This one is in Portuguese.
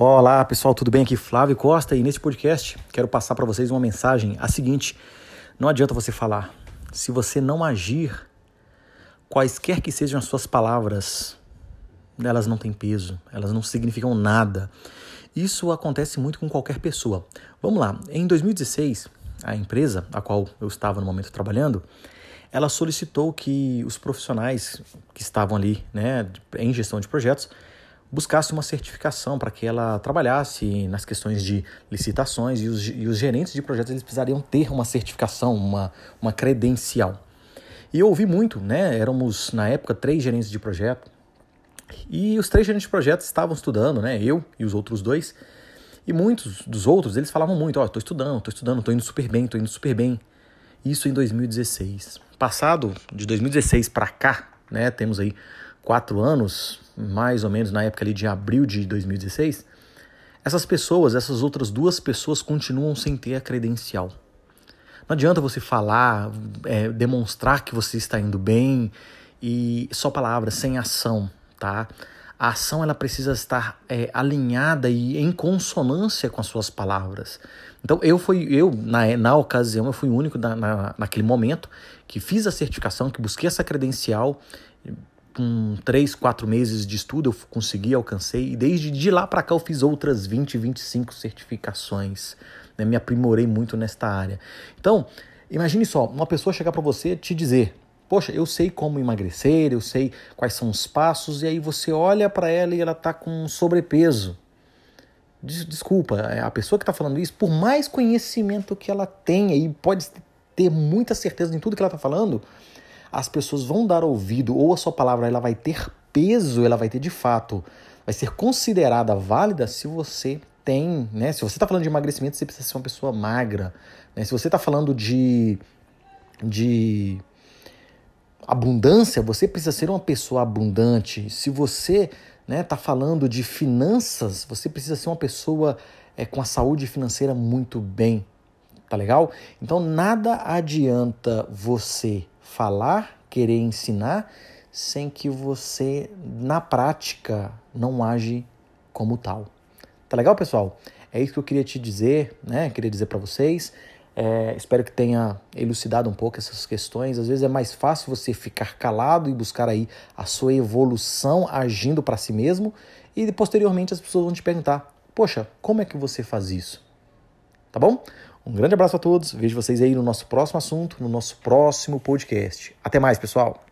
Olá pessoal, tudo bem? Aqui Flávio Costa e nesse podcast quero passar para vocês uma mensagem a seguinte: não adianta você falar, se você não agir, quaisquer que sejam as suas palavras, elas não têm peso, elas não significam nada. Isso acontece muito com qualquer pessoa. Vamos lá, em 2016, a empresa a qual eu estava no momento trabalhando, ela solicitou que os profissionais que estavam ali né, em gestão de projetos buscasse uma certificação para que ela trabalhasse nas questões de licitações e os, e os gerentes de projetos eles precisariam ter uma certificação, uma, uma credencial. E eu ouvi muito, né? Éramos na época três gerentes de projeto e os três gerentes de projeto estavam estudando, né? Eu e os outros dois. E muitos dos outros eles falavam muito: Ó, oh, estou estudando, estou estudando, estou indo super bem, estou indo super bem. Isso em 2016. Passado de 2016 para cá, né? Temos aí quatro anos, mais ou menos na época ali de abril de 2016, essas pessoas, essas outras duas pessoas continuam sem ter a credencial. Não adianta você falar, é, demonstrar que você está indo bem e só palavras, sem ação, tá? A ação ela precisa estar é, alinhada e em consonância com as suas palavras. Então eu fui eu na, na ocasião eu fui o único na, na, naquele momento que fiz a certificação, que busquei essa credencial com três, quatro meses de estudo eu consegui, alcancei, e desde de lá para cá eu fiz outras 20, 25 certificações, né? me aprimorei muito nesta área. Então, imagine só, uma pessoa chegar para você te dizer, poxa, eu sei como emagrecer, eu sei quais são os passos, e aí você olha para ela e ela está com sobrepeso. Desculpa, é, a pessoa que está falando isso, por mais conhecimento que ela tenha e pode ter muita certeza em tudo que ela está falando, as pessoas vão dar ouvido ou a sua palavra ela vai ter peso, ela vai ter de fato, vai ser considerada válida se você tem, né? Se você está falando de emagrecimento, você precisa ser uma pessoa magra. Né? Se você está falando de, de abundância, você precisa ser uma pessoa abundante. Se você está né, tá falando de finanças, você precisa ser uma pessoa é, com a saúde financeira muito bem. Tá legal? Então nada adianta você falar, querer ensinar, sem que você, na prática, não age como tal. Tá legal, pessoal? É isso que eu queria te dizer, né? Queria dizer para vocês. É, espero que tenha elucidado um pouco essas questões. Às vezes é mais fácil você ficar calado e buscar aí a sua evolução agindo para si mesmo e posteriormente as pessoas vão te perguntar: "Poxa, como é que você faz isso?" Tá bom? Um grande abraço a todos. Vejo vocês aí no nosso próximo assunto, no nosso próximo podcast. Até mais, pessoal.